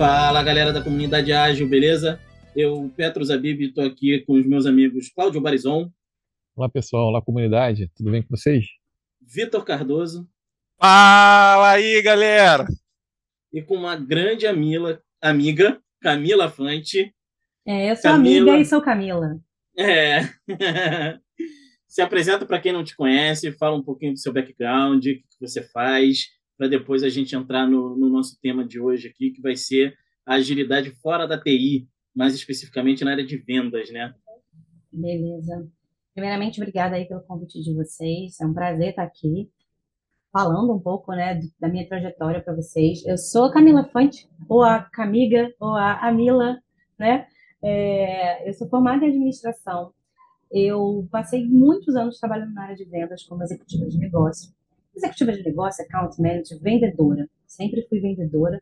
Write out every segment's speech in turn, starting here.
Fala galera da comunidade ágil, beleza? Eu, Petro Zabib, estou aqui com os meus amigos Cláudio Barizon. Olá pessoal, olá comunidade, tudo bem com vocês? Vitor Cardoso. Fala aí galera! E com uma grande amila, amiga, Camila Fante. É, eu sou Camila... amiga e sou Camila. É. Se apresenta para quem não te conhece, fala um pouquinho do seu background, o que você faz, para depois a gente entrar no, no, nosso tema de hoje aqui, que vai ser a agilidade fora da TI, mais especificamente na área de vendas, né? Beleza. Primeiramente, obrigada aí pelo convite de vocês. É um prazer estar aqui falando um pouco, né, da minha trajetória para vocês. Eu sou Camila Fante, ou a Camiga, ou a Amila, né? É, eu sou formada em administração. Eu passei muitos anos trabalhando na área de vendas como executiva de negócio executiva de negócio, account manager, vendedora. Sempre fui vendedora.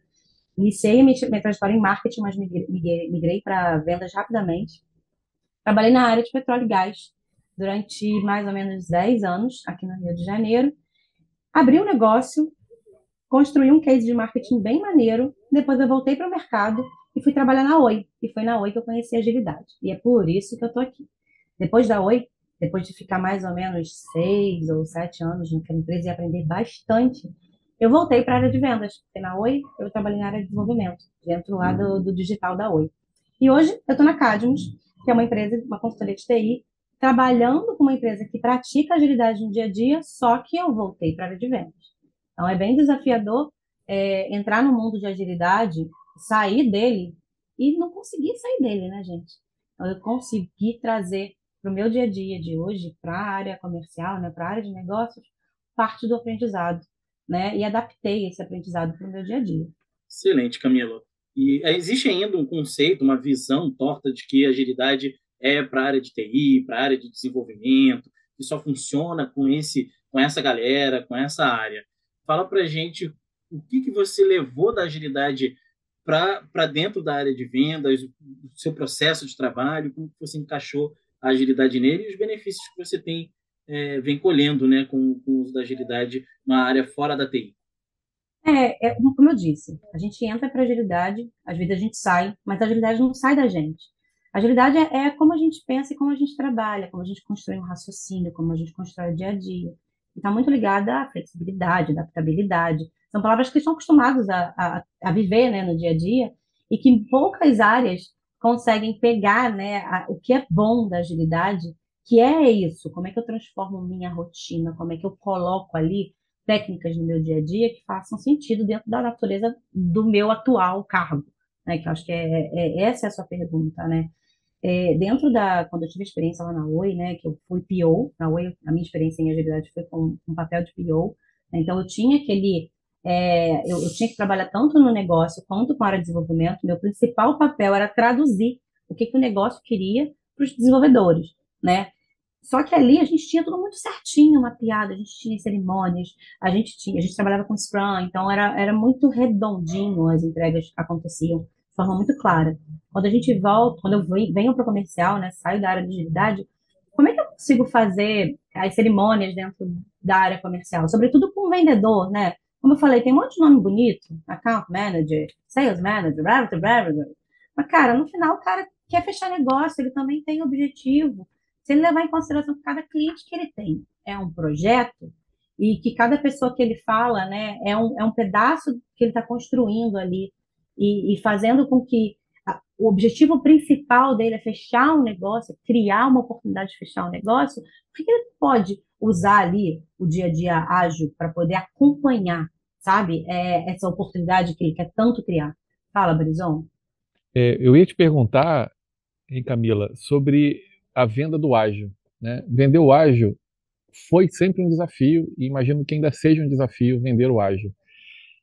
Iniciei minha, trajetória em marketing, mas migrei, migrei para vendas rapidamente. Trabalhei na área de petróleo e gás durante mais ou menos 10 anos aqui no Rio de Janeiro. Abri um negócio, construí um case de marketing bem maneiro. Depois eu voltei para o mercado e fui trabalhar na Oi. E foi na Oi que eu conheci a agilidade. E é por isso que eu estou aqui. Depois da Oi, depois de ficar mais ou menos seis ou sete anos naquela empresa e aprender bastante, eu voltei para a área de vendas. Porque na Oi eu trabalhei na área de desenvolvimento, dentro lá do, do digital da Oi. E hoje eu estou na Cadmus, que é uma empresa, uma consultoria de TI, trabalhando com uma empresa que pratica agilidade no dia a dia, só que eu voltei para a área de vendas. Então é bem desafiador é, entrar no mundo de agilidade, sair dele e não conseguir sair dele, né, gente? Então eu consegui trazer para o meu dia a dia de hoje, para a área comercial, né, para a área de negócios, parte do aprendizado, né? E adaptei esse aprendizado para o meu dia a dia. Excelente, Camila. E existe ainda um conceito, uma visão torta de que agilidade é para a área de TI, para a área de desenvolvimento, que só funciona com esse, com essa galera, com essa área. Fala para gente o que, que você levou da agilidade para dentro da área de vendas, o seu processo de trabalho, como você encaixou a agilidade nele e os benefícios que você tem é, vem colhendo né, com, com, o uso da agilidade na área fora da TI. É, é como eu disse, a gente entra para agilidade, às vezes a gente sai, mas a agilidade não sai da gente. A agilidade é, é como a gente pensa e como a gente trabalha, como a gente constrói um raciocínio, como a gente constrói o dia a dia. Está muito ligada à flexibilidade, adaptabilidade. São palavras que estão acostumados a, a, a viver né, no dia a dia e que em poucas áreas conseguem pegar né, a, o que é bom da agilidade, que é isso, como é que eu transformo minha rotina, como é que eu coloco ali técnicas no meu dia a dia que façam sentido dentro da natureza do meu atual cargo, né? Que eu acho que é, é essa é a sua pergunta, né? É, dentro da quando eu tive experiência lá na Oi, né? Que eu fui PO na Oi, a minha experiência em agilidade foi com um papel de PO, né, então eu tinha aquele é, eu, eu, tinha que trabalhar tanto no negócio quanto com a área de desenvolvimento. Meu principal papel era traduzir o que, que o negócio queria para os desenvolvedores, né? Só que ali a gente tinha tudo muito certinho, mapeado, a gente tinha cerimônias, a gente tinha, a gente trabalhava com Scrum, então era, era muito redondinho as entregas aconteciam de forma muito clara. Quando a gente volta, quando eu venho para o comercial, né, saio da área de agilidade, como é que eu consigo fazer as cerimônias dentro da área comercial? Sobretudo com o vendedor, né? Como eu falei, tem um monte de nome bonito, account manager, sales manager, blá, blá. Mas, cara, no final o cara quer fechar negócio, ele também tem objetivo. Se ele levar em consideração que cada cliente que ele tem é um projeto e que cada pessoa que ele fala, né, é um, é um pedaço que ele está construindo ali e, e fazendo com que o objetivo principal dele é fechar um negócio, criar uma oportunidade de fechar um negócio, por que ele pode usar ali o dia a dia ágil para poder acompanhar, sabe, é, essa oportunidade que ele quer tanto criar. Fala, Brison. É, eu ia te perguntar, hein, Camila, sobre a venda do ágil. Né? Vender o ágil foi sempre um desafio e imagino que ainda seja um desafio vender o ágil.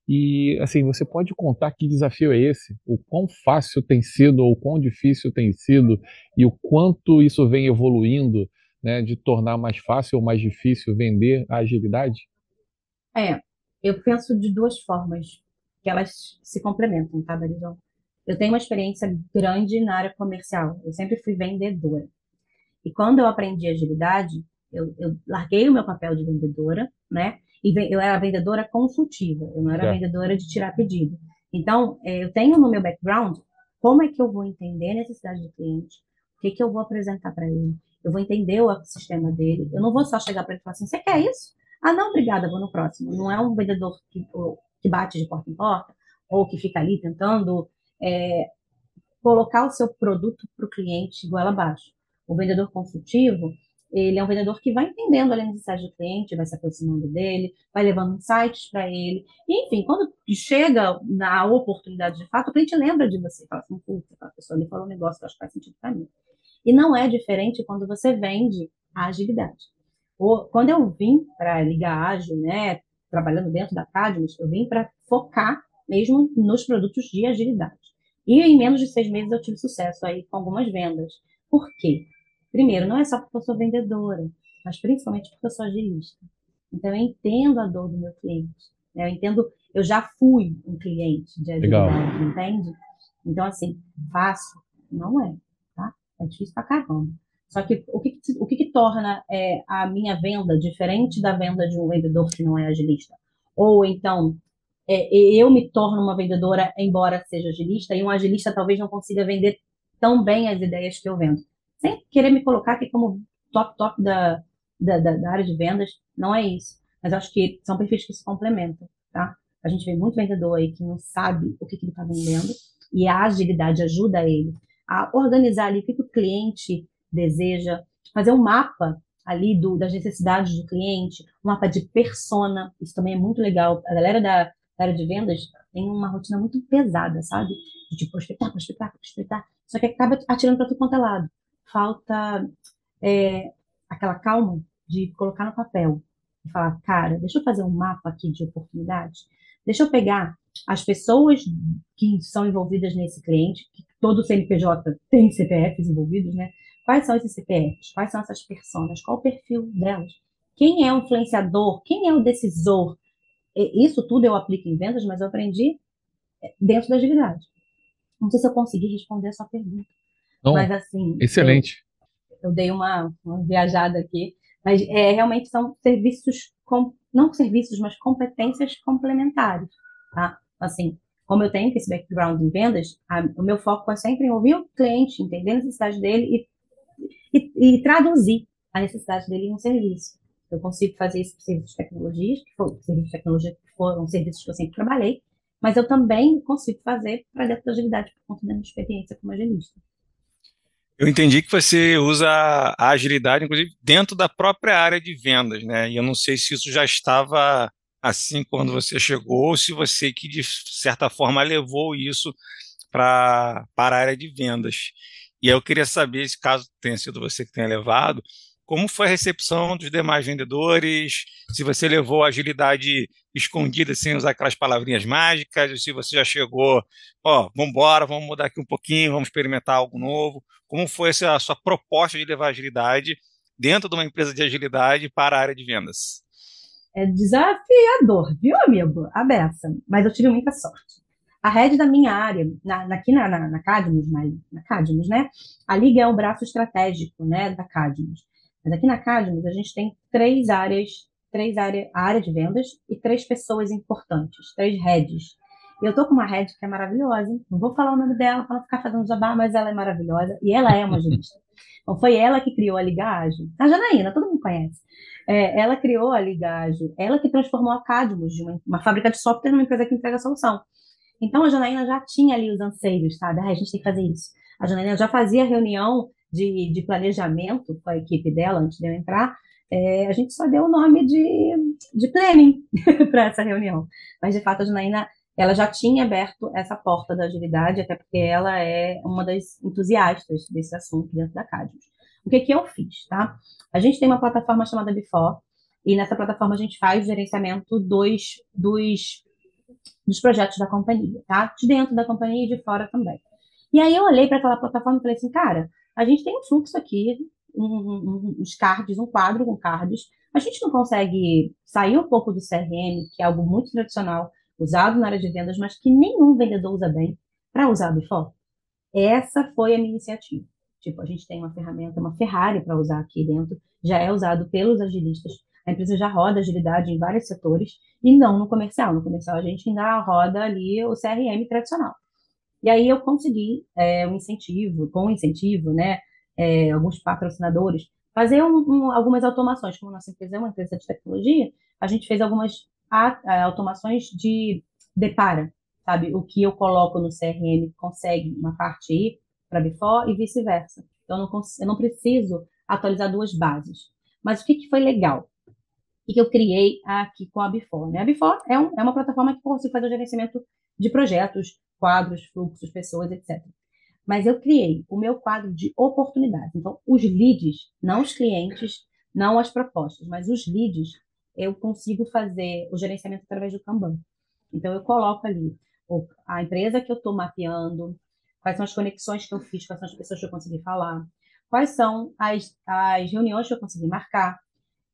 E assim, você pode contar que desafio é esse? O quão fácil tem sido ou quão difícil tem sido e o quanto isso vem evoluindo né, de tornar mais fácil ou mais difícil vender a agilidade? É, eu penso de duas formas que elas se complementam, tá, Barizão? Eu tenho uma experiência grande na área comercial. Eu sempre fui vendedora. E quando eu aprendi agilidade, eu, eu larguei o meu papel de vendedora, né? E eu era vendedora consultiva, eu não era é. vendedora de tirar pedido. Então, é, eu tenho no meu background como é que eu vou entender a necessidade do cliente, o que, que eu vou apresentar para ele, eu vou entender o ecossistema dele, eu não vou só chegar para ele e falar assim, você quer isso? Ah, não, obrigada, vou no próximo. Não é um vendedor que, que bate de porta em porta, ou que fica ali tentando é, colocar o seu produto para o cliente goela abaixo. O vendedor consultivo, ele é um vendedor que vai entendendo a necessidade do cliente, vai se aproximando dele, vai levando insights para ele. E, enfim, quando chega na oportunidade de fato, o cliente lembra de você. Fala assim, puta, a pessoa ali falou um negócio que acho que faz sentido para mim. E não é diferente quando você vende a agilidade. Ou, quando eu vim para ligar ágil, né, trabalhando dentro da Cadmus, eu vim para focar mesmo nos produtos de agilidade. E em menos de seis meses eu tive sucesso aí com algumas vendas. Por quê? Primeiro, não é só porque eu sou vendedora, mas principalmente porque eu sou agilista. Então, eu entendo a dor do meu cliente. Né? Eu entendo, eu já fui um cliente de agilidade, Legal. entende? Então, assim, fácil? Não é, tá? É difícil pra caramba. Só que o que, o que, que torna é, a minha venda diferente da venda de um vendedor que não é agilista? Ou então, é, eu me torno uma vendedora, embora seja agilista, e um agilista talvez não consiga vender tão bem as ideias que eu vendo. Sem querer me colocar aqui como top, top da, da, da área de vendas, não é isso. Mas acho que são perfis que se complementam, tá? A gente vê muito vendedor aí que não sabe o que, que ele está vendendo, e a agilidade ajuda ele a organizar ali o que, que o cliente deseja, fazer um mapa ali do, das necessidades do cliente, um mapa de persona, isso também é muito legal. A galera da, da área de vendas tem uma rotina muito pesada, sabe? De tipo, prospectar, prospectar, prospectar. Só que acaba atirando para tudo quanto é lado. Falta é, aquela calma de colocar no papel e falar, cara, deixa eu fazer um mapa aqui de oportunidades. Deixa eu pegar as pessoas que são envolvidas nesse cliente, que todo CNPJ tem CPFs envolvidos, né? Quais são esses CPFs? Quais são essas pessoas? Qual o perfil delas? Quem é o influenciador? Quem é o decisor? Isso tudo eu aplico em vendas, mas eu aprendi é, dentro da agilidade. Não sei se eu consegui responder a sua pergunta. Não, mas assim. Excelente. Eu, eu dei uma, uma, viajada aqui. Mas é, realmente são serviços, com, não serviços, mas competências complementares. Tá? Assim, como eu tenho esse background em vendas, a, o meu foco é sempre em ouvir o cliente, entender a necessidade dele e, e, e traduzir a necessidade dele em um serviço. Eu consigo fazer isso com serviços de tecnologias, que foram serviços de tecnologia que foram serviços que eu sempre trabalhei, mas eu também consigo fazer para dentro da agilidade por conta da minha experiência como agilista. Eu entendi que você usa a agilidade, inclusive, dentro da própria área de vendas, né? E eu não sei se isso já estava assim quando você chegou, ou se você que, de certa forma, levou isso para a área de vendas. E eu queria saber, se caso tenha sido você que tenha levado, como foi a recepção dos demais vendedores? Se você levou a agilidade escondida sem usar aquelas palavrinhas mágicas, ou se você já chegou, ó, vamos embora, vamos mudar aqui um pouquinho, vamos experimentar algo novo. Como foi essa, a sua proposta de levar agilidade dentro de uma empresa de agilidade para a área de vendas? É desafiador, viu, amigo? A beça. Mas eu tive muita sorte. A rede da minha área, na, aqui na, na, na Cadmus, na, na Cadmus, né? A Liga é o braço estratégico, né, da Cadmus. Mas aqui na Cadmus a gente tem três áreas, três áreas, a área de vendas e três pessoas importantes, três heads. Eu tô com uma head que é maravilhosa, não vou falar o nome dela para ficar fazendo jabá, mas ela é maravilhosa e ela é uma agilista. Então foi ela que criou a Liga Ágil. A Janaína, todo mundo conhece. É, ela criou a Liga Ágil, ela que transformou a Cadmus de uma, uma fábrica de software numa empresa que entrega solução. Então a Janaína já tinha ali os anseios, sabe? Ah, a gente tem que fazer isso. A Janaína já fazia reunião de, de planejamento com a equipe dela antes de eu entrar, é, a gente só deu o nome de, de planning para essa reunião. Mas, de fato, a Janaína ela já tinha aberto essa porta da agilidade, até porque ela é uma das entusiastas desse assunto dentro da Cadmus. O que, que eu fiz, tá? A gente tem uma plataforma chamada Before, e nessa plataforma a gente faz o gerenciamento dos, dos, dos projetos da companhia, tá? De dentro da companhia e de fora também. E aí eu olhei para aquela plataforma e falei assim, cara, a gente tem um fluxo aqui, um, um, uns cards, um quadro com cards. A gente não consegue sair um pouco do CRM, que é algo muito tradicional, usado na área de vendas, mas que nenhum vendedor usa bem, para usar o Before? Essa foi a minha iniciativa. Tipo, a gente tem uma ferramenta, uma Ferrari para usar aqui dentro, já é usado pelos agilistas. A empresa já roda agilidade em vários setores e não no comercial. No comercial a gente ainda roda ali o CRM tradicional. E aí eu consegui é, um incentivo, com um incentivo, né, é, alguns patrocinadores, fazer um, um, algumas automações. Como nossa empresa é uma empresa de tecnologia, a gente fez algumas automações de depara, sabe? O que eu coloco no CRM consegue uma parte ir para Before e vice-versa. Então, eu não, eu não preciso atualizar duas bases. Mas o que, que foi legal? E que eu criei aqui com a Before. Né? A Before é, um, é uma plataforma que consigo fazer o gerenciamento de projetos, quadros, fluxos, pessoas, etc. Mas eu criei o meu quadro de oportunidades. Então, os leads, não os clientes, não as propostas, mas os leads, eu consigo fazer o gerenciamento através do Kanban. Então, eu coloco ali a empresa que eu estou mapeando, quais são as conexões que eu fiz, quais são as pessoas que eu consegui falar, quais são as, as reuniões que eu consegui marcar,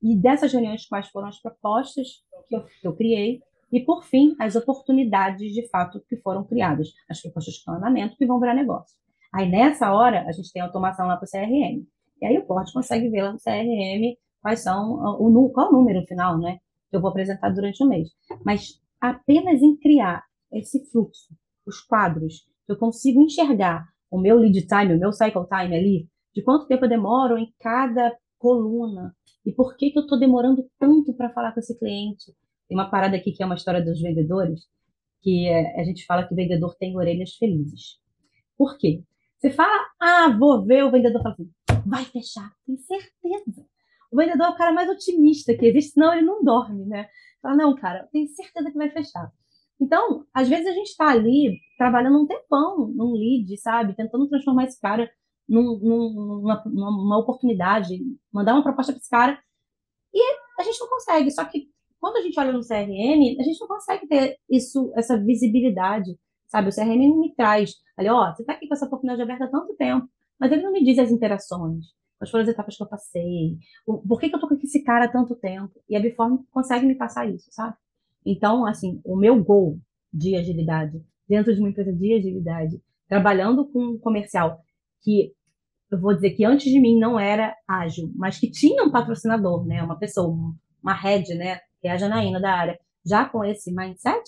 e dessas reuniões, quais foram as propostas que eu, que eu criei, e, por fim, as oportunidades de fato que foram criadas, as propostas de planejamento que vão virar negócio. Aí, nessa hora, a gente tem automação lá para o CRM. E aí o porte consegue ver lá no CRM quais são, o, qual o número final, né? Que eu vou apresentar durante o mês. Mas apenas em criar esse fluxo, os quadros, eu consigo enxergar o meu lead time, o meu cycle time ali, de quanto tempo eu demoro em cada coluna e por que, que eu estou demorando tanto para falar com esse cliente. Tem uma parada aqui que é uma história dos vendedores, que é, a gente fala que o vendedor tem orelhas felizes. Por quê? Você fala, ah, vou ver, o vendedor fala assim, vai fechar, tem certeza. O vendedor é o cara mais otimista que existe, senão ele não dorme, né? Fala, não, cara, tenho certeza que vai fechar. Então, às vezes a gente está ali trabalhando um tempão num lead, sabe? Tentando transformar esse cara num, numa, numa oportunidade, mandar uma proposta para esse cara. E a gente não consegue. Só que quando a gente olha no CRM, a gente não consegue ter isso, essa visibilidade, sabe? O CRM me traz, olha, ó, você está aqui com essa oportunidade aberta há tanto tempo, mas ele não me diz as interações, quais foram as etapas que eu passei, por que, que eu tô com esse cara há tanto tempo? E a Biform consegue me passar isso, sabe? Então, assim, o meu gol de agilidade, dentro de uma empresa de agilidade, trabalhando com um comercial que eu vou dizer que antes de mim não era ágil, mas que tinha um patrocinador, né, uma pessoa, uma head, né, que é a Janaína da área, já com esse mindset,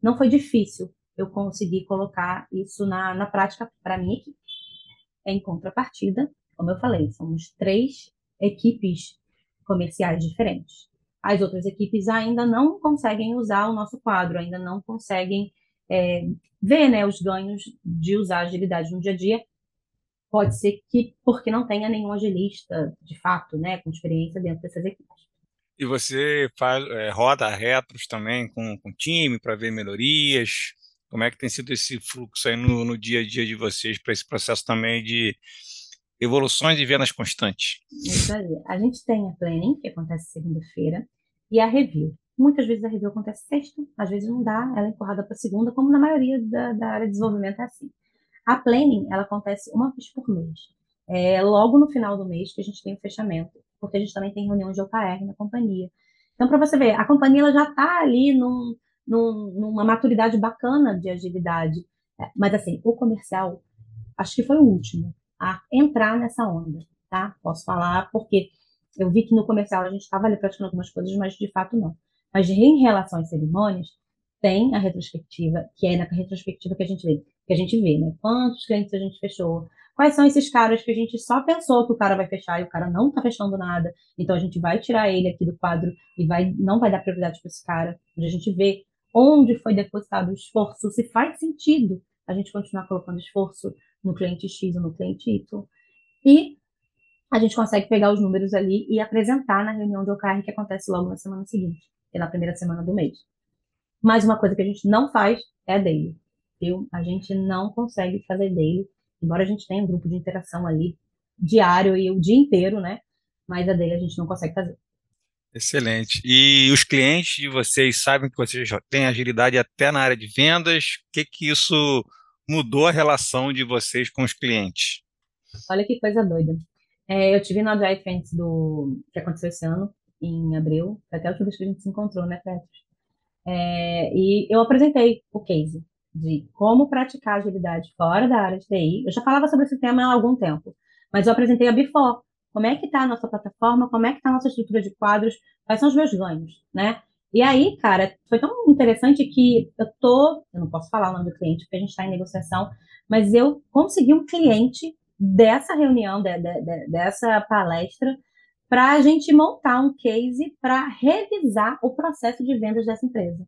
não foi difícil eu conseguir colocar isso na, na prática para minha equipe. Em contrapartida, como eu falei, somos três equipes comerciais diferentes as outras equipes ainda não conseguem usar o nosso quadro, ainda não conseguem é, ver né, os ganhos de usar agilidade no dia a dia. Pode ser que porque não tenha nenhum agilista, de fato, né, com experiência dentro dessas equipes. E você faz, é, roda retros também com o time para ver melhorias? Como é que tem sido esse fluxo aí no, no dia a dia de vocês para esse processo também de evoluções e vendas constantes. Isso aí. A gente tem a planning, que acontece segunda-feira, e a review. Muitas vezes a review acontece sexta, às vezes não dá, ela é empurrada para segunda, como na maioria da, da, área de desenvolvimento é assim. A planning, ela acontece uma vez por mês. É logo no final do mês que a gente tem o fechamento, porque a gente também tem reunião de OKR na companhia. Então, para você ver, a companhia ela já está ali num, num, numa maturidade bacana de agilidade. É, mas, assim, o comercial, acho que foi o último a entrar nessa onda, tá? Posso falar porque eu vi que no comercial a gente estava ali praticando algumas coisas, mas de fato não. Mas em relação às cerimônias, tem a retrospectiva, que é na retrospectiva que a gente vê, que a gente vê, né? Quantos clientes a gente fechou, quais são esses caras que a gente só pensou que o cara vai fechar e o cara não está fechando nada, então a gente vai tirar ele aqui do quadro e vai não vai dar prioridade para esse cara, onde a gente vê onde foi depositado o esforço, se faz sentido a gente continuar colocando esforço no cliente X ou no cliente Y. E a gente consegue pegar os números ali e apresentar na reunião de OKR que acontece logo na semana seguinte, é na primeira semana do mês. Mas uma coisa que a gente não faz é daily. Viu? A gente não consegue fazer daily, embora a gente tenha um grupo de interação ali diário e o dia inteiro, né? Mas a daily a gente não consegue fazer. Excelente. E os clientes de vocês sabem que vocês já têm agilidade até na área de vendas. O que que isso mudou a relação de vocês com os clientes? Olha que coisa doida. É, eu tive no Agile Trends do que aconteceu esse ano, em abril, até a última vez que a gente se encontrou, né, Petros? É, e eu apresentei o case de como praticar agilidade fora da área de TI. Eu já falava sobre esse tema há algum tempo, mas eu apresentei a Before, como é que está a nossa plataforma, como é que está a nossa estrutura de quadros, quais são os meus ganhos, né? E aí, cara, foi tão interessante que eu tô, eu não posso falar o nome do cliente porque a gente está em negociação, mas eu consegui um cliente dessa reunião, de, de, de, dessa palestra, para a gente montar um case para revisar o processo de vendas dessa empresa.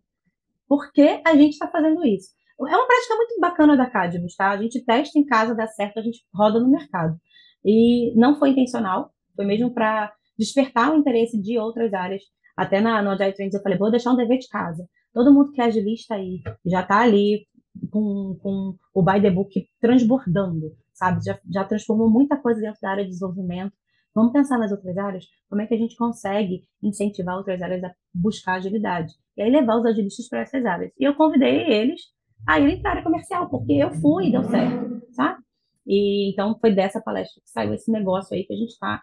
Por que a gente está fazendo isso? É uma prática muito bacana da Cadmus, tá? A gente testa em casa, dá certo, a gente roda no mercado. E não foi intencional, foi mesmo para despertar o interesse de outras áreas. Até na, no Agile Trends eu falei, vou deixar um dever de casa. Todo mundo que é agilista aí, já está ali com, com o by the book transbordando, sabe? Já, já transformou muita coisa dentro da área de desenvolvimento. Vamos pensar nas outras áreas? Como é que a gente consegue incentivar outras áreas a buscar agilidade? E aí levar os agilistas para essas áreas. E eu convidei eles a irem para a área comercial, porque eu fui e deu certo, sabe? E então foi dessa palestra que saiu esse negócio aí que a gente está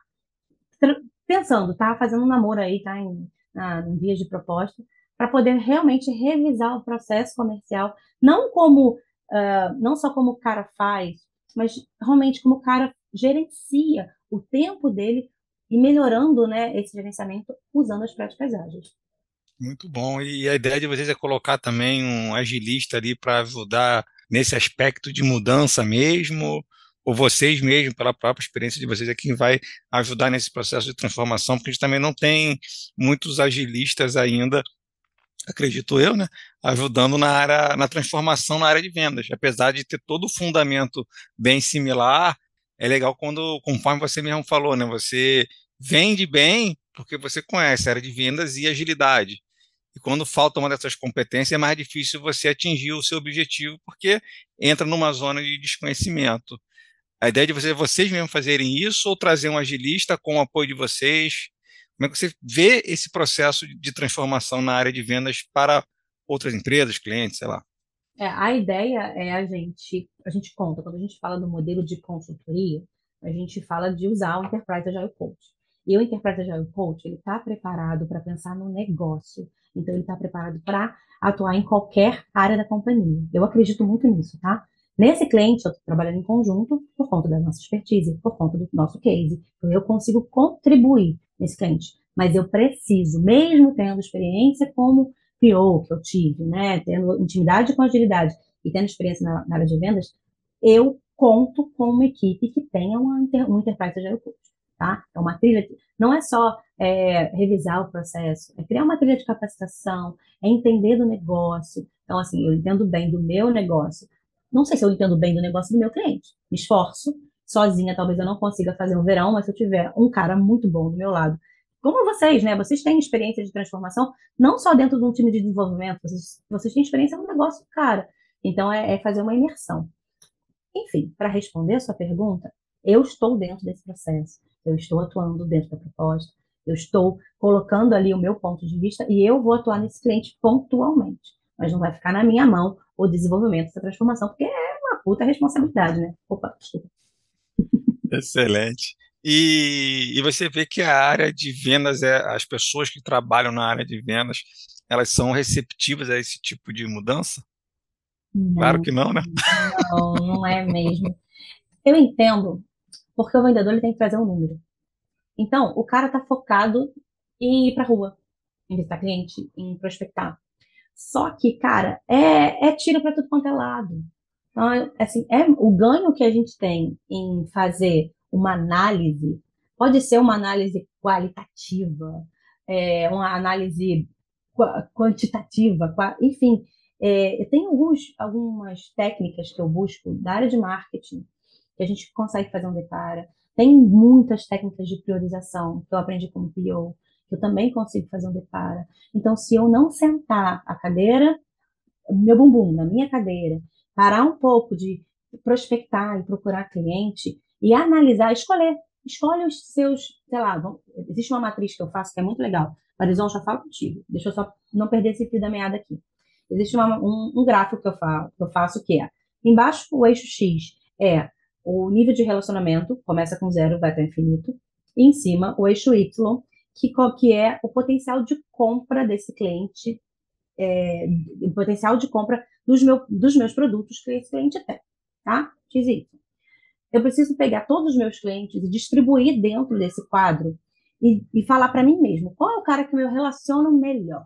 pensando, tá? Fazendo um namoro aí, tá? Em, na, em vias de proposta, para poder realmente revisar o processo comercial, não como, uh, não só como o cara faz, mas realmente como o cara gerencia o tempo dele e melhorando, né, esse gerenciamento usando as práticas ágeis. Muito bom. E a ideia de vocês é colocar também um agilista ali para ajudar nesse aspecto de mudança mesmo, ou vocês mesmo, pela própria experiência de vocês, é quem vai ajudar nesse processo de transformação, porque a gente também não tem muitos agilistas ainda, acredito eu, né, ajudando na área, na transformação na área de vendas. Apesar de ter todo o fundamento bem similar, é legal quando, conforme você mesmo falou, né, você vende bem porque você conhece a área de vendas e agilidade. E quando falta uma dessas competências, é mais difícil você atingir o seu objetivo, porque entra numa zona de desconhecimento. A ideia de vocês, vocês mesmos fazerem isso ou trazer um agilista com o apoio de vocês? Como é que você vê esse processo de transformação na área de vendas para outras empresas, clientes, sei lá? É, a ideia é a gente, a gente conta, quando a gente fala do modelo de consultoria, a gente fala de usar o Enterprise Agile Coach. E o Enterprise Agile Coach, ele está preparado para pensar no negócio. Então, ele está preparado para atuar em qualquer área da companhia. Eu acredito muito nisso, tá? Nesse cliente, eu estou trabalhando em conjunto por conta da nossa expertise, por conta do nosso case. Então, eu consigo contribuir nesse cliente. Mas eu preciso, mesmo tendo experiência como PO que eu tive, né, tendo intimidade com agilidade e tendo experiência na, na área de vendas, eu conto com uma equipe que tenha uma, um Enterprise Agile Coach, tá? É uma trilha, não é só é, revisar o processo, é criar uma trilha de capacitação, é entender do negócio. Então, assim, eu entendo bem do meu negócio, não sei se eu entendo bem do negócio do meu cliente. Me esforço. Sozinha, talvez eu não consiga fazer um verão, mas se eu tiver um cara muito bom do meu lado, como vocês, né? Vocês têm experiência de transformação, não só dentro de um time de desenvolvimento, vocês, vocês têm experiência no negócio, cara. Então, é, é fazer uma imersão. Enfim, para responder a sua pergunta, eu estou dentro desse processo, eu estou atuando dentro da proposta, eu estou colocando ali o meu ponto de vista e eu vou atuar nesse cliente pontualmente, mas não vai ficar na minha mão o desenvolvimento dessa transformação, porque é uma puta responsabilidade, né? Opa, desculpa. Excelente. E, e você vê que a área de vendas, é, as pessoas que trabalham na área de vendas, elas são receptivas a esse tipo de mudança? Não, claro que não, né? Não, não é mesmo. Eu entendo, porque o vendedor ele tem que trazer um número. Então, o cara está focado em ir para a rua, em visitar cliente, em prospectar. Só que, cara, é, é tiro para tudo quanto é lado. Então, assim, é, o ganho que a gente tem em fazer uma análise, pode ser uma análise qualitativa, é, uma análise quantitativa, enfim, é, tenho alguns, algumas técnicas que eu busco da área de marketing, que a gente consegue fazer um depara. Tem muitas técnicas de priorização que eu aprendi como PO, eu também consigo fazer um depara. Então, se eu não sentar a cadeira, meu bumbum na minha cadeira, parar um pouco de prospectar e procurar cliente e analisar, escolher, escolhe os seus, sei lá, existe uma matriz que eu faço que é muito legal. Marizão, já falo contigo. Deixa eu só não perder esse fio da meada aqui. Existe uma, um, um, gráfico que eu, faço, que eu faço que é, embaixo o eixo X é o nível de relacionamento, começa com zero, vai até infinito. E em cima, o eixo Y que, que é o potencial de compra desse cliente, é, o potencial de compra dos, meu, dos meus produtos que esse cliente tem, tá? XY. eu preciso pegar todos os meus clientes e distribuir dentro desse quadro e, e falar para mim mesmo qual é o cara que eu me relaciono melhor.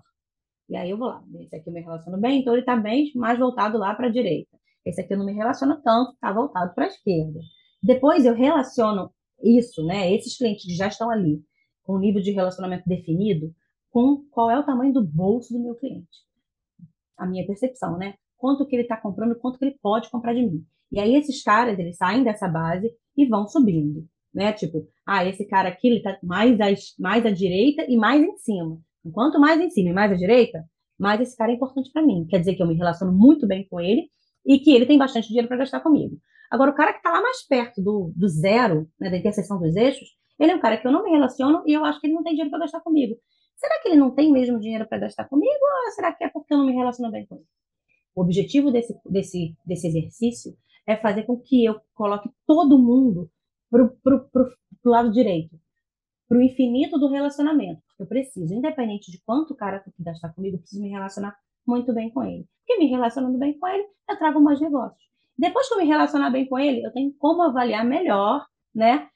E aí eu vou lá, esse aqui eu me relaciono bem, então ele está bem mais voltado lá para a direita. Esse aqui eu não me relaciono tanto, está voltado para a esquerda. Depois eu relaciono isso, né? Esses clientes que já estão ali, com o nível de relacionamento definido, com qual é o tamanho do bolso do meu cliente. A minha percepção, né? Quanto que ele está comprando, quanto que ele pode comprar de mim. E aí esses caras, eles saem dessa base e vão subindo, né? Tipo, ah, esse cara aqui, ele tá mais à, mais à direita e mais em cima. Quanto mais em cima e mais à direita, mais esse cara é importante para mim. Quer dizer que eu me relaciono muito bem com ele e que ele tem bastante dinheiro para gastar comigo. Agora, o cara que está lá mais perto do, do zero, né, da interseção dos eixos, ele é um cara que eu não me relaciono e eu acho que ele não tem dinheiro para gastar comigo. Será que ele não tem mesmo dinheiro para gastar comigo ou será que é porque eu não me relaciono bem com ele? O objetivo desse, desse, desse exercício é fazer com que eu coloque todo mundo para o lado direito, para o infinito do relacionamento. Eu preciso, independente de quanto o cara tem que gastar comigo, eu preciso me relacionar muito bem com ele. Porque me relacionando bem com ele, eu trago mais negócios. Depois que eu me relacionar bem com ele, eu tenho como avaliar melhor, né,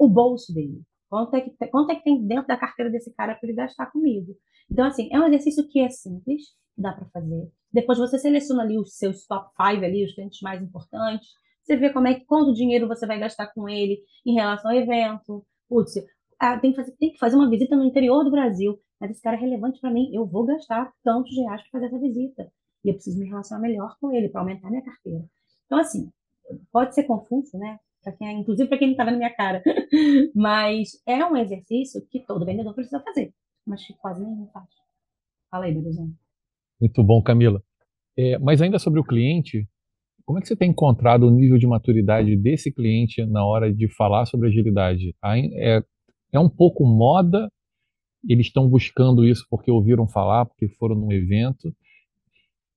o bolso dele. Quanto é que, quanto é que tem dentro da carteira desse cara para ele gastar comigo? Então, assim, é um exercício que é simples, dá para fazer. Depois você seleciona ali os seus top 5 ali, os clientes mais importantes. Você vê como é que quanto dinheiro você vai gastar com ele em relação ao evento. Putz, ah, tem, que fazer, tem que fazer uma visita no interior do Brasil, mas esse cara é relevante para mim. Eu vou gastar tantos reais para fazer essa visita. E eu preciso me relacionar melhor com ele para aumentar minha carteira. Então, assim, pode ser confuso, né? Quem, é, inclusive para quem não está vendo minha cara. mas é um exercício que todo vendedor precisa fazer, mas que quase nenhum faz. Fala aí, Berizão. Muito bom, Camila. É, mas ainda sobre o cliente, como é que você tem encontrado o nível de maturidade desse cliente na hora de falar sobre agilidade? É, é um pouco moda, eles estão buscando isso porque ouviram falar, porque foram num evento,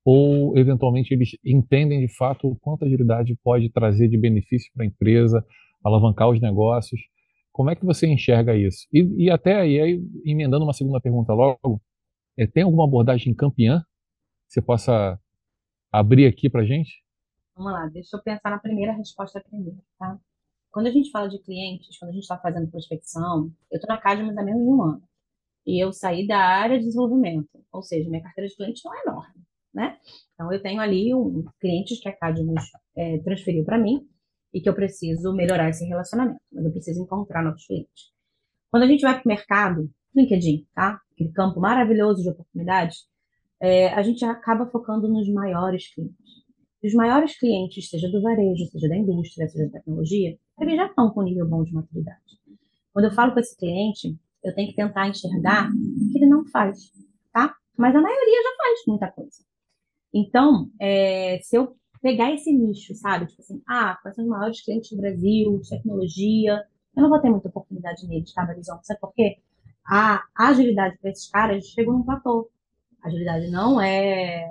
ou eventualmente eles entendem de fato o quanto a agilidade pode trazer de benefício para a empresa, alavancar os negócios. Como é que você enxerga isso? E, e até aí, aí, emendando uma segunda pergunta logo, é, tem alguma abordagem campeã que você possa abrir aqui para gente? Vamos lá, deixa eu pensar na primeira resposta primeiro, tá? Quando a gente fala de clientes, quando a gente está fazendo prospecção, eu estou na Cadmus há menos de um ano. E eu saí da área de desenvolvimento, ou seja, minha carteira de clientes não é enorme né? Então, eu tenho ali um, clientes que a Cadmus é, transferiu para mim e que eu preciso melhorar esse relacionamento, mas eu preciso encontrar novos clientes. Quando a gente vai para o mercado, LinkedIn, tá? Aquele campo maravilhoso de oportunidades, é, a gente acaba focando nos maiores clientes. Os maiores clientes, seja do varejo, seja da indústria, seja da tecnologia, eles já estão com nível bom de maturidade. Quando eu falo com esse cliente, eu tenho que tentar enxergar o que ele não faz, tá? Mas a maioria já faz muita coisa. Então, é, se eu pegar esse nicho, sabe? Tipo assim, ah, quais são os maiores clientes do Brasil, de tecnologia, eu não vou ter muita oportunidade neles, tá, Barizão? Sabe por quê? A agilidade para esses caras chegou num platô. A agilidade não é.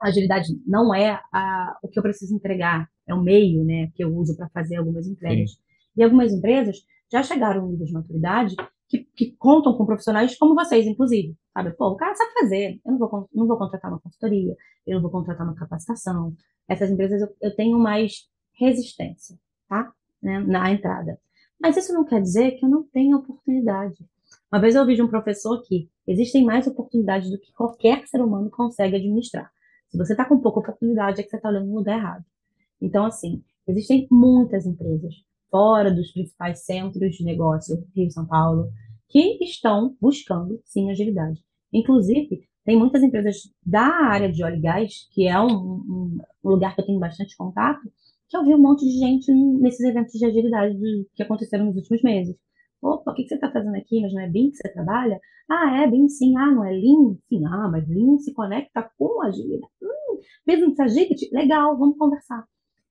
A agilidade não é a, o que eu preciso entregar, é o meio né, que eu uso para fazer algumas entregas. Sim. E algumas empresas já chegaram a um nível de maturidade que, que, contam com profissionais como vocês, inclusive. Sabe? Pô, o cara sabe fazer. Eu não vou, não vou contratar uma consultoria, eu não vou contratar uma capacitação. Essas empresas eu, eu tenho mais resistência, tá? Né, na entrada. Mas isso não quer dizer que eu não tenha oportunidade. Uma vez eu ouvi de um professor que existem mais oportunidades do que qualquer ser humano consegue administrar. Se você está com pouca oportunidade, é que você está olhando no lugar errado. Então, assim, existem muitas empresas fora dos principais centros de negócio, Rio São Paulo, que estão buscando, sim, agilidade. Inclusive, tem muitas empresas da área de óleo e gás, que é um, um, lugar que eu tenho bastante contato, que eu vi um monte de gente nesses eventos de agilidade que aconteceram nos últimos meses. Opa, o que você está fazendo aqui? Mas não é BIM que você trabalha? Ah, é BIM sim. Ah, não é Lean? Sim. Ah, mas Lean se conecta com agilidade. Hum, Business Agility? Legal, vamos conversar.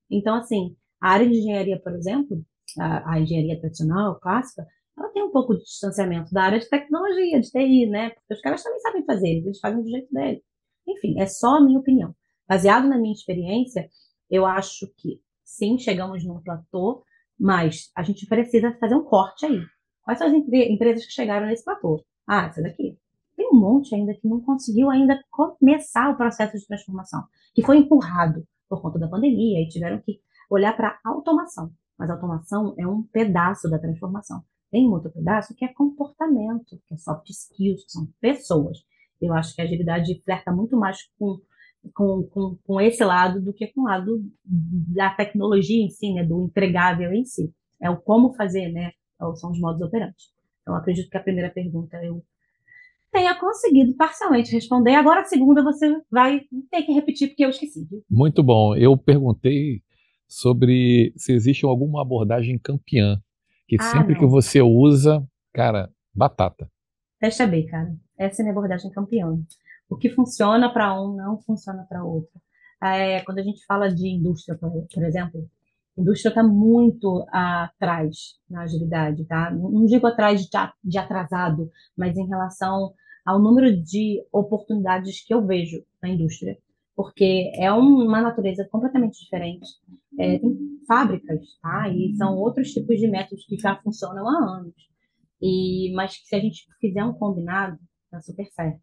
Então, assim, a área de engenharia, por exemplo, a, a, engenharia tradicional, clássica, ela tem um pouco de distanciamento da área de tecnologia, de TI, né? Porque os caras também sabem fazer, eles fazem do jeito deles. Enfim, é só a minha opinião. Baseado na minha experiência, eu acho que sim, chegamos num platô, mas a gente precisa fazer um corte aí. Quais são as empresas que chegaram nesse platô? Ah, essa daqui. Tem um monte ainda que não conseguiu ainda começar o processo de transformação, que foi empurrado por conta da pandemia e tiveram que olhar para automação. Mas automação é um pedaço da transformação. Tem outro pedaço que é comportamento, que é soft skills, que são pessoas. Eu acho que a agilidade flerta muito mais com, com, com, com esse lado do que com o lado da tecnologia em si, né, do entregável em si. É o como fazer, né, são os modos operantes. Então, acredito que a primeira pergunta eu tenha conseguido parcialmente responder. Agora a segunda você vai ter que repetir porque eu esqueci. Muito bom. Eu perguntei sobre se existe alguma abordagem campeã, que ah, sempre não. que você usa, cara, batata. Testa B, cara. Essa é a minha abordagem campeã. O que funciona para um não funciona para outro. É, quando a gente fala de indústria, por, exemplo, a indústria está muito atrás na agilidade, tá? Não digo atrás de atrasado, mas em relação ao número de oportunidades que eu vejo na indústria, porque é uma natureza completamente diferente. É, tem fábricas, tá? E são outros tipos de métodos que já funcionam há anos. E, mas se a gente fizer um combinado, tá super certo.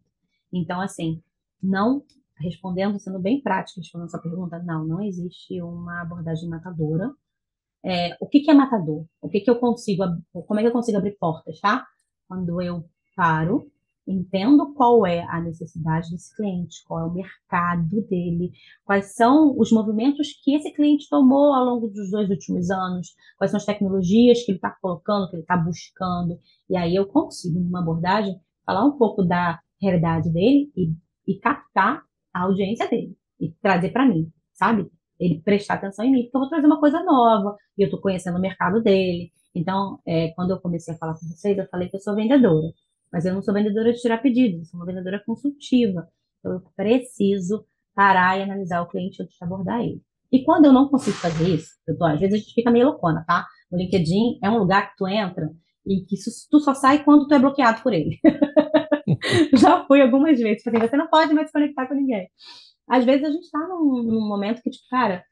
Então, assim, não respondendo, sendo bem prático, respondendo essa pergunta, não, não existe uma abordagem matadora. É, o que, que é matador? O que, que eu consigo, como é que eu consigo abrir portas, tá? Quando eu paro entendo qual é a necessidade desse cliente, qual é o mercado dele, quais são os movimentos que esse cliente tomou ao longo dos dois últimos anos, quais são as tecnologias que ele está colocando, que ele está buscando. E aí eu consigo, numa abordagem, falar um pouco da realidade dele e, e captar a audiência dele e trazer para mim, sabe? Ele prestar atenção em mim, porque eu vou trazer uma coisa nova e eu estou conhecendo o mercado dele. Então, é, quando eu comecei a falar com vocês, eu falei que eu sou vendedora. Mas eu não sou vendedora de tirar pedidos, eu sou uma vendedora consultiva. Então, eu preciso parar e analisar o cliente antes de abordar ele. E quando eu não consigo fazer isso, eu tô, às vezes a gente fica meio loucona, tá? O LinkedIn é um lugar que tu entra e que tu só sai quando tu é bloqueado por ele. Já fui algumas vezes, tipo assim, você não pode mais se conectar com ninguém. Às vezes a gente tá num, num momento que, tipo, cara,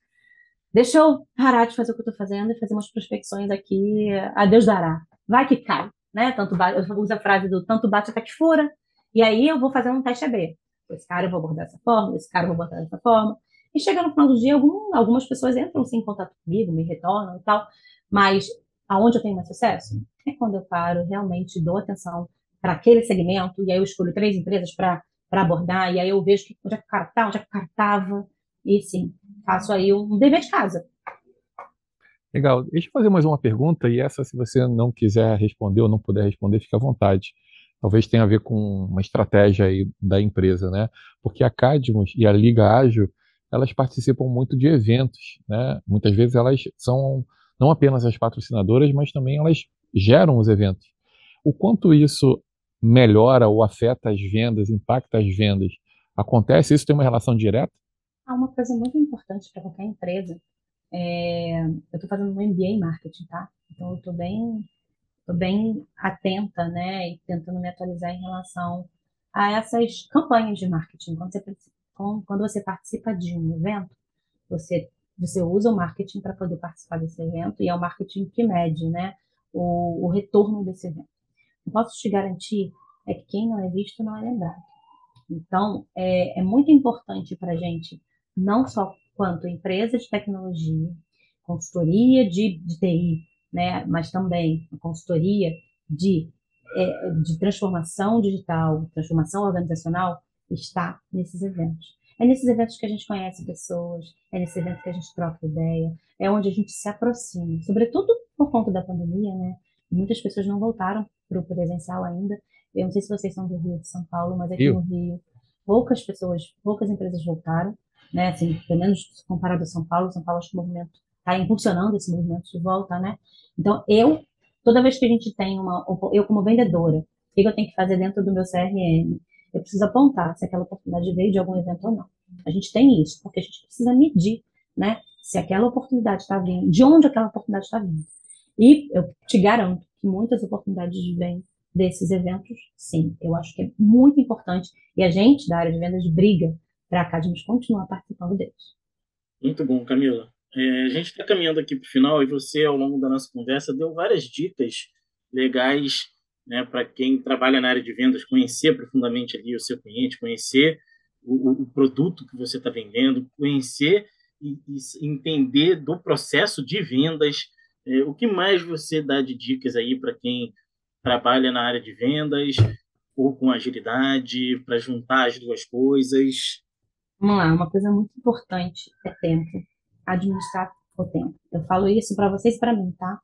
deixa eu parar de fazer o que eu tô fazendo e fazer umas prospecções aqui, a Deus dará. Vai que cai né? Tanto eu uso a frase do tanto bate até que fura, e aí eu vou fazer um teste AB. Esse cara eu vou abordar dessa forma, esse cara eu vou abordar dessa forma. E chega no final do dia, algum, algumas pessoas entram sim, em contato comigo, me retornam e tal, mas aonde eu tenho mais sucesso é quando eu paro, realmente dou atenção para aquele segmento, e aí eu escolho três empresas para abordar, e aí eu vejo que, onde é que o cara está, onde é que o cara estava, e sim, faço aí um dever de casa. Legal. Deixa eu fazer mais uma pergunta, e essa, se você não quiser responder ou não puder responder, fique à vontade. Talvez tenha a ver com uma estratégia aí da empresa, né? Porque a Cadmus e a Liga Ágil, elas participam muito de eventos, né? Muitas vezes elas são não apenas as patrocinadoras, mas também elas geram os eventos. O quanto isso melhora ou afeta as vendas, impacta as vendas? Acontece? Isso tem uma relação direta? Há uma coisa muito importante para qualquer empresa é, eu estou fazendo um MBA em marketing, tá? Então eu estou bem, tô bem atenta, né, e tentando me atualizar em relação a essas campanhas de marketing. Quando você, quando você participa de um evento, você, você usa o marketing para poder participar desse evento e é o marketing que mede, né, o, o retorno desse evento. Eu posso te garantir é que quem não é visto não é lembrado. Então, é, é muito importante para a gente não só quanto empresa de tecnologia, consultoria de, de TI, né, mas também consultoria de, é, de transformação digital, transformação organizacional, está nesses eventos. É nesses eventos que a gente conhece pessoas, é nesses eventos que a gente troca ideia, é onde a gente se aproxima, sobretudo por conta da pandemia, né? Muitas pessoas não voltaram para o presencial ainda. Eu não sei se vocês são do Rio de São Paulo, mas aqui Rio. no Rio, poucas pessoas, poucas empresas voltaram né? Assim, pelo menos comparado a São Paulo, São Paulo acho que o movimento está impulsionando esse movimento de volta, né? Então, eu, toda vez que a gente tem uma, eu como vendedora, o que eu tenho que fazer dentro do meu CRM? Eu preciso apontar se aquela oportunidade veio de algum evento ou não. A gente tem isso, porque a gente precisa medir, né? Se aquela oportunidade está vindo, de onde aquela oportunidade está vindo. E eu te garanto que muitas oportunidades vêm desses eventos, sim. Eu acho que é muito importante. E a gente, da área de vendas, briga para a gente continuar participando deles. Muito bom, Camila. É, a gente está caminhando aqui para o final e você, ao longo da nossa conversa, deu várias dicas legais né, para quem trabalha na área de vendas, conhecer profundamente ali o seu cliente, conhecer o, o produto que você está vendendo, conhecer e, e entender do processo de vendas. É, o que mais você dá de dicas aí para quem trabalha na área de vendas ou com agilidade para juntar as duas coisas? Vamos lá, uma coisa muito importante é tempo, administrar o tempo. Eu falo isso para vocês para mim, tá?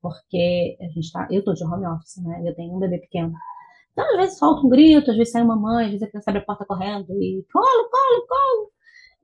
Porque a gente tá, eu tô de home office, né? Eu tenho um bebê pequeno. Então, às vezes falta um grito, às vezes sai uma mãe, às vezes a criança abre a porta correndo e colo, colo, colo.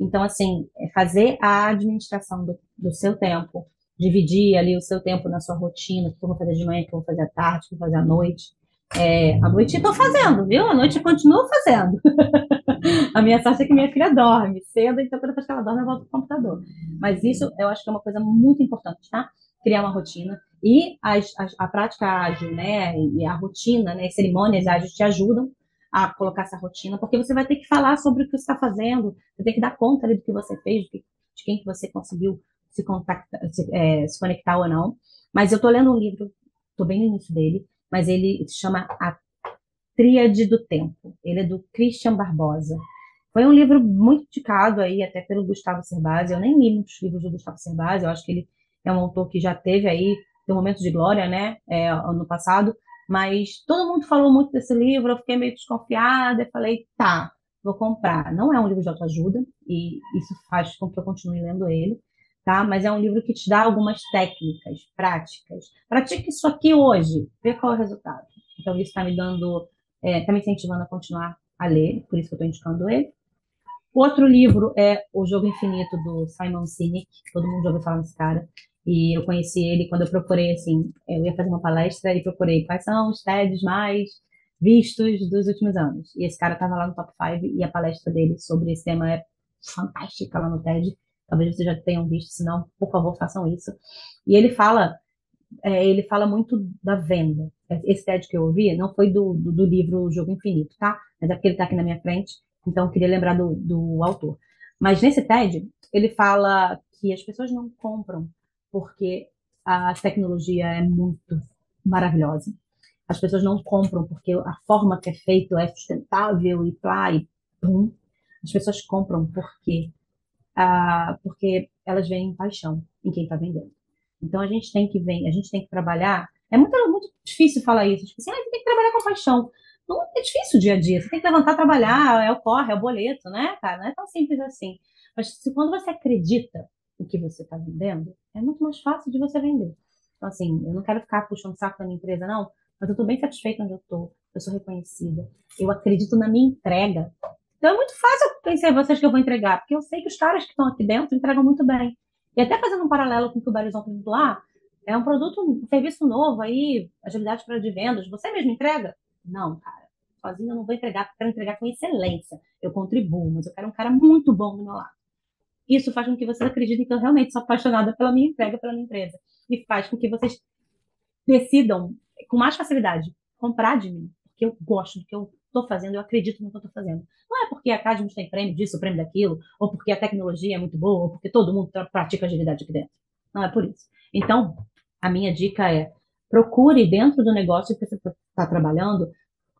Então, assim, é fazer a administração do, do seu tempo, dividir ali o seu tempo na sua rotina, o que eu vou fazer de manhã, o que eu vou fazer à tarde, o que eu vou fazer à noite. É, à noite estou fazendo, viu? À noite eu continuo fazendo. a minha sorte é que minha filha dorme cedo, então quando que ela dorme eu volto pro computador. Mas isso eu acho que é uma coisa muito importante, tá? Criar uma rotina. E as, as, a prática ágil, né, e a rotina, né, cerimônias ágeis te ajudam a colocar essa rotina, porque você vai ter que falar sobre o que você está fazendo, você tem que dar conta ali do que você fez, de, quem que você conseguiu se, se, é, se conectar ou não. Mas eu estou lendo um livro, estou bem no início dele, mas ele se chama A Tríade do Tempo. Ele é do Christian Barbosa. Foi um livro muito indicado aí até pelo Gustavo Cerbasi. Eu nem li muitos livros do Gustavo Cerbasi, eu acho que ele é um autor que já teve aí um momento de glória, né, é, ano passado, mas todo mundo falou muito desse livro, eu fiquei meio desconfiada, e falei, tá, vou comprar. Não é um livro de autoajuda, e isso faz com que eu continue lendo ele, tá? Mas é um livro que te dá algumas técnicas, práticas. Pratique isso aqui hoje, vê qual é o resultado. Então, isso está me dando, está é, tá me incentivando a continuar a ler, por isso que eu estou indicando ele. Outro livro é O Jogo Infinito, do Simon Sinek, todo mundo já ouviu falar nesse cara. E eu conheci ele quando eu procurei, assim, eu ia fazer uma palestra e procurei quais são os TEDs mais vistos dos últimos anos. E esse cara estava lá no top 5 e a palestra dele sobre esse tema é fantástica lá no TED. Talvez vocês já tenham visto, se não, por favor, façam isso. E ele fala, é, ele fala muito da venda. Esse TED que eu ouvi não foi do, do, do livro O Jogo Infinito, tá? Mas é porque ele está aqui na minha frente, então eu queria lembrar do, do autor. Mas nesse TED, ele fala que as pessoas não compram porque a tecnologia é muito maravilhosa. As pessoas não compram porque a forma que é feito é sustentável e plá e pum. As pessoas compram porque, ah, porque elas veem paixão em quem está vendendo. Então a gente tem que ver, a gente tem que trabalhar. É muito, muito difícil falar isso. Tipo assim, ah, você tem que trabalhar com paixão. Não é difícil o dia a dia. Você tem que levantar, trabalhar, é o corre, é o boleto, né, cara? Não é tão simples assim. Mas se quando você acredita o que você está vendendo, é muito mais fácil de você vender. Então, assim, eu não quero ficar puxando saco da minha empresa, não, mas eu estou bem satisfeita onde eu estou, eu sou reconhecida, eu acredito na minha entrega. Então, é muito fácil eu pensar em vocês que eu vou entregar, porque eu sei que os caras que estão aqui dentro entregam muito bem. E até fazendo um paralelo com o que o Barizão perguntou lá, é um produto, um serviço novo aí, agilidade para de vendas, você mesmo entrega? Não, cara. Sozinho eu não vou entregar, quero entregar com excelência. Eu contribuo, mas eu quero um cara muito bom do meu lado. Isso faz com que vocês acreditem que eu realmente sou apaixonada pela minha entrega, pela minha empresa. E faz com que vocês decidam com mais facilidade comprar de mim, porque eu gosto do que eu estou fazendo, eu acredito no que eu estou fazendo. Não é porque a Cadmus tem prêmio disso, prêmio daquilo, ou porque a tecnologia é muito boa, ou porque todo mundo pratica agilidade aqui dentro. Não é por isso. Então, a minha dica é procure dentro do negócio que você está trabalhando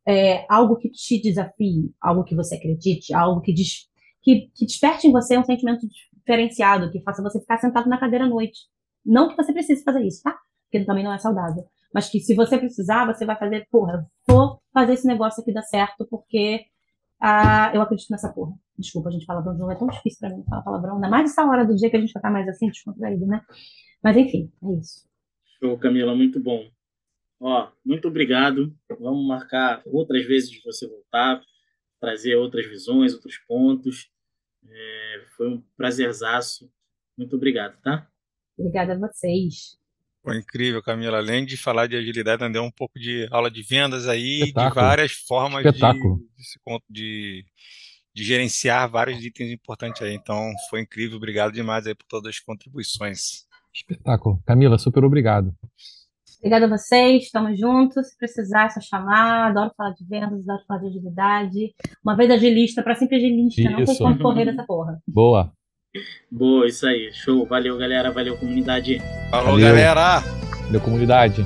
é, algo que te desafie, algo que você acredite, algo que des que, que desperte em você um sentimento diferenciado, que faça você ficar sentado na cadeira à noite. Não que você precise fazer isso, tá? Porque também não é saudável. Mas que se você precisar, você vai fazer, porra, vou fazer esse negócio aqui dar certo, porque ah, eu acredito nessa porra. Desculpa, a gente fala palavrão, é tão difícil pra mim falar palavrão, ainda mais essa hora do dia que a gente vai estar mais assim, descontraído, né? Mas enfim, é isso. Show, Camila, muito bom. Ó, muito obrigado. Vamos marcar outras vezes de você voltar, trazer outras visões, outros pontos. É, foi um prazerzaço. Muito obrigado, tá? Obrigada a vocês. Foi incrível, Camila. Além de falar de agilidade, deu um pouco de aula de vendas aí, Espetáculo. de várias formas de, de, de, de, gerenciar vários itens importantes aí. Então, foi incrível. Obrigado demais aí por todas as contribuições. Espetáculo. Camila, super obrigado. Obrigada a vocês, estamos juntos. Se precisar, é só chamar. Adoro falar de vendas, adoro falar de agilidade. Uma vez agilista, para sempre agilista. Isso. Não tem como correr dessa porra. Boa. Boa, isso aí. Show. Valeu, galera. Valeu, comunidade. Falou, Valeu. galera. Valeu, comunidade.